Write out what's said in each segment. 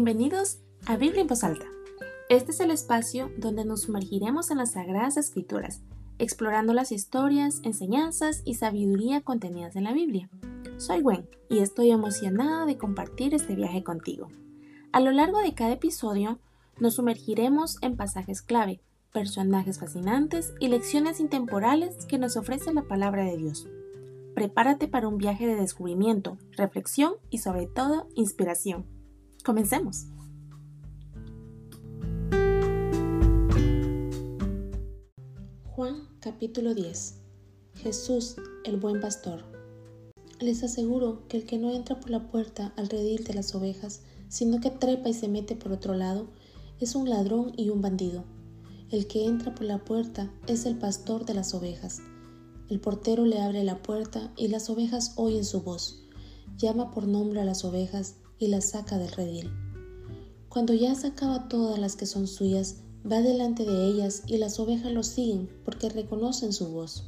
Bienvenidos a Biblia en voz alta. Este es el espacio donde nos sumergiremos en las sagradas escrituras, explorando las historias, enseñanzas y sabiduría contenidas en la Biblia. Soy Gwen y estoy emocionada de compartir este viaje contigo. A lo largo de cada episodio nos sumergiremos en pasajes clave, personajes fascinantes y lecciones intemporales que nos ofrece la palabra de Dios. Prepárate para un viaje de descubrimiento, reflexión y sobre todo inspiración. Comencemos. Juan capítulo 10 Jesús, el buen pastor. Les aseguro que el que no entra por la puerta al redil de las ovejas, sino que trepa y se mete por otro lado, es un ladrón y un bandido. El que entra por la puerta es el pastor de las ovejas. El portero le abre la puerta y las ovejas oyen su voz. Llama por nombre a las ovejas y las saca del redil. Cuando ya sacaba todas las que son suyas, va delante de ellas y las ovejas lo siguen porque reconocen su voz.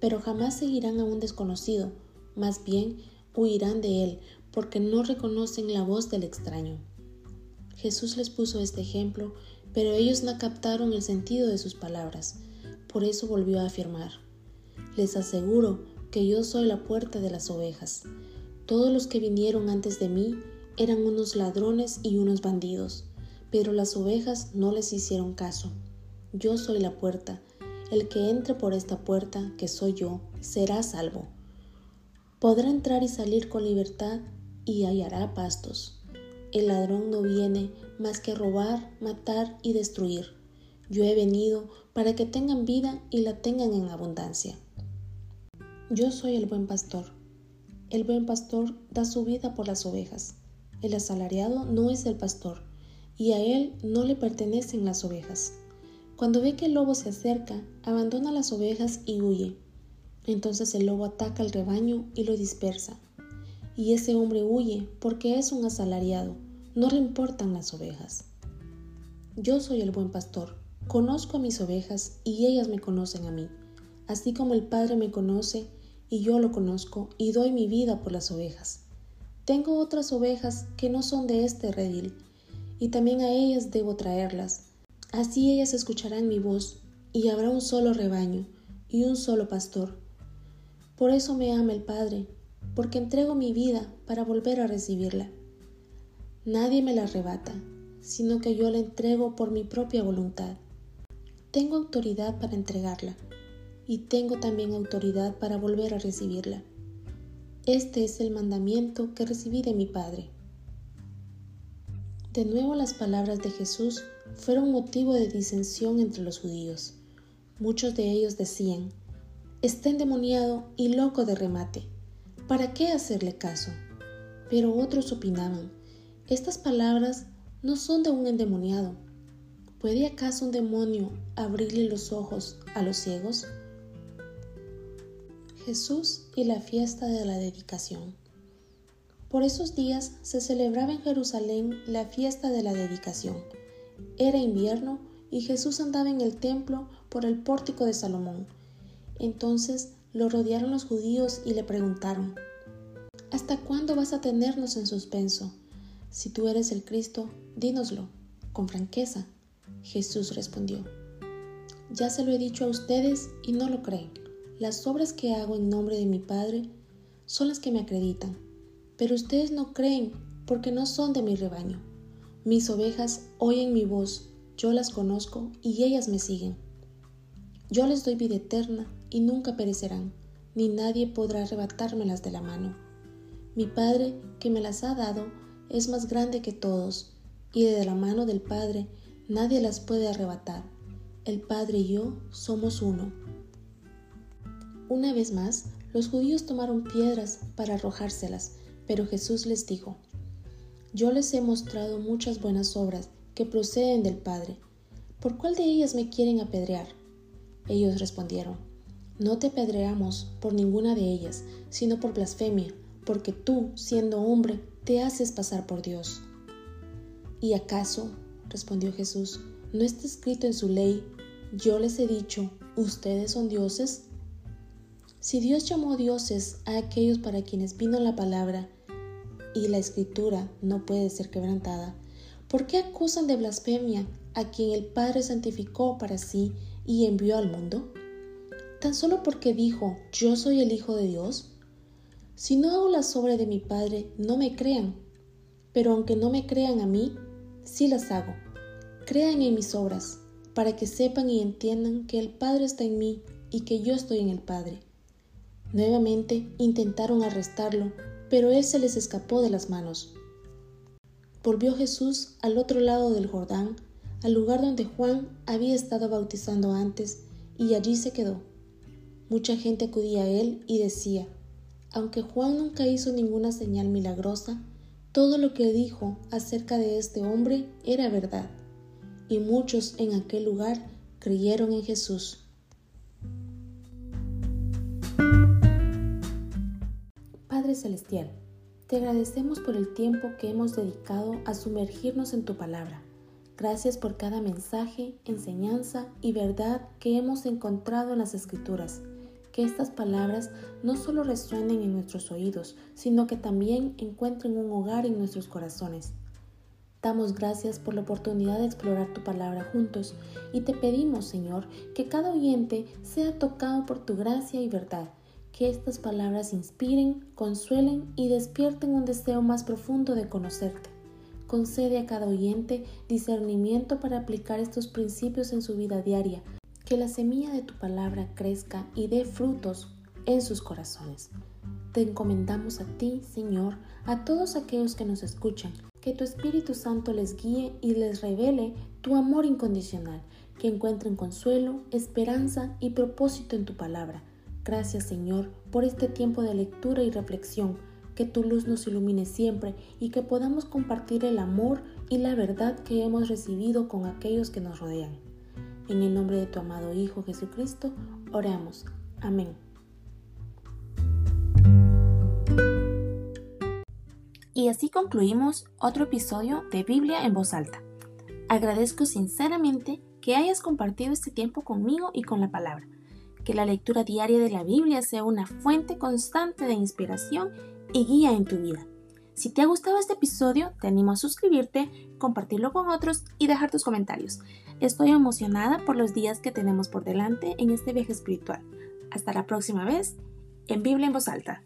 Pero jamás seguirán a un desconocido, más bien huirán de él porque no reconocen la voz del extraño. Jesús les puso este ejemplo, pero ellos no captaron el sentido de sus palabras. Por eso volvió a afirmar, les aseguro que yo soy la puerta de las ovejas. Todos los que vinieron antes de mí eran unos ladrones y unos bandidos, pero las ovejas no les hicieron caso. Yo soy la puerta. El que entre por esta puerta, que soy yo, será salvo. Podrá entrar y salir con libertad y hallará pastos. El ladrón no viene más que robar, matar y destruir. Yo he venido para que tengan vida y la tengan en abundancia. Yo soy el buen pastor. El buen pastor da su vida por las ovejas. El asalariado no es el pastor, y a él no le pertenecen las ovejas. Cuando ve que el lobo se acerca, abandona las ovejas y huye. Entonces el lobo ataca al rebaño y lo dispersa. Y ese hombre huye porque es un asalariado, no le importan las ovejas. Yo soy el buen pastor, conozco a mis ovejas y ellas me conocen a mí, así como el Padre me conoce y yo lo conozco y doy mi vida por las ovejas. Tengo otras ovejas que no son de este redil, y también a ellas debo traerlas. Así ellas escucharán mi voz, y habrá un solo rebaño y un solo pastor. Por eso me ama el Padre, porque entrego mi vida para volver a recibirla. Nadie me la arrebata, sino que yo la entrego por mi propia voluntad. Tengo autoridad para entregarla y tengo también autoridad para volver a recibirla. Este es el mandamiento que recibí de mi Padre. De nuevo las palabras de Jesús fueron motivo de disensión entre los judíos. Muchos de ellos decían, está endemoniado y loco de remate. ¿Para qué hacerle caso? Pero otros opinaban, estas palabras no son de un endemoniado. ¿Puede acaso un demonio abrirle los ojos a los ciegos? Jesús y la fiesta de la dedicación. Por esos días se celebraba en Jerusalén la fiesta de la dedicación. Era invierno y Jesús andaba en el templo por el pórtico de Salomón. Entonces lo rodearon los judíos y le preguntaron, ¿Hasta cuándo vas a tenernos en suspenso? Si tú eres el Cristo, dínoslo, con franqueza. Jesús respondió, Ya se lo he dicho a ustedes y no lo creen. Las obras que hago en nombre de mi Padre son las que me acreditan, pero ustedes no creen porque no son de mi rebaño. Mis ovejas oyen mi voz, yo las conozco y ellas me siguen. Yo les doy vida eterna y nunca perecerán, ni nadie podrá arrebatármelas de la mano. Mi Padre, que me las ha dado, es más grande que todos, y de la mano del Padre nadie las puede arrebatar. El Padre y yo somos uno. Una vez más, los judíos tomaron piedras para arrojárselas, pero Jesús les dijo, Yo les he mostrado muchas buenas obras que proceden del Padre. ¿Por cuál de ellas me quieren apedrear? Ellos respondieron, No te apedreamos por ninguna de ellas, sino por blasfemia, porque tú, siendo hombre, te haces pasar por Dios. ¿Y acaso, respondió Jesús, no está escrito en su ley, yo les he dicho, ustedes son dioses? Si Dios llamó dioses a aquellos para quienes vino la palabra, y la escritura no puede ser quebrantada, ¿por qué acusan de blasfemia a quien el Padre santificó para sí y envió al mundo? ¿Tan solo porque dijo, yo soy el Hijo de Dios? Si no hago las obras de mi Padre, no me crean, pero aunque no me crean a mí, sí las hago. Crean en mis obras, para que sepan y entiendan que el Padre está en mí y que yo estoy en el Padre. Nuevamente intentaron arrestarlo, pero él se les escapó de las manos. Volvió Jesús al otro lado del Jordán, al lugar donde Juan había estado bautizando antes, y allí se quedó. Mucha gente acudía a él y decía, aunque Juan nunca hizo ninguna señal milagrosa, todo lo que dijo acerca de este hombre era verdad, y muchos en aquel lugar creyeron en Jesús. Celestial, te agradecemos por el tiempo que hemos dedicado a sumergirnos en tu palabra. Gracias por cada mensaje, enseñanza y verdad que hemos encontrado en las Escrituras. Que estas palabras no solo resuenen en nuestros oídos, sino que también encuentren un hogar en nuestros corazones. Damos gracias por la oportunidad de explorar tu palabra juntos y te pedimos, Señor, que cada oyente sea tocado por tu gracia y verdad que estas palabras inspiren, consuelen y despierten un deseo más profundo de conocerte. Concede a cada oyente discernimiento para aplicar estos principios en su vida diaria, que la semilla de tu palabra crezca y dé frutos en sus corazones. Te encomendamos a ti, Señor, a todos aquellos que nos escuchan, que tu Espíritu Santo les guíe y les revele tu amor incondicional, que encuentren consuelo, esperanza y propósito en tu palabra Gracias Señor por este tiempo de lectura y reflexión, que tu luz nos ilumine siempre y que podamos compartir el amor y la verdad que hemos recibido con aquellos que nos rodean. En el nombre de tu amado Hijo Jesucristo, oramos. Amén. Y así concluimos otro episodio de Biblia en voz alta. Agradezco sinceramente que hayas compartido este tiempo conmigo y con la palabra que la lectura diaria de la Biblia sea una fuente constante de inspiración y guía en tu vida. Si te ha gustado este episodio, te animo a suscribirte, compartirlo con otros y dejar tus comentarios. Estoy emocionada por los días que tenemos por delante en este viaje espiritual. Hasta la próxima vez en Biblia en voz alta.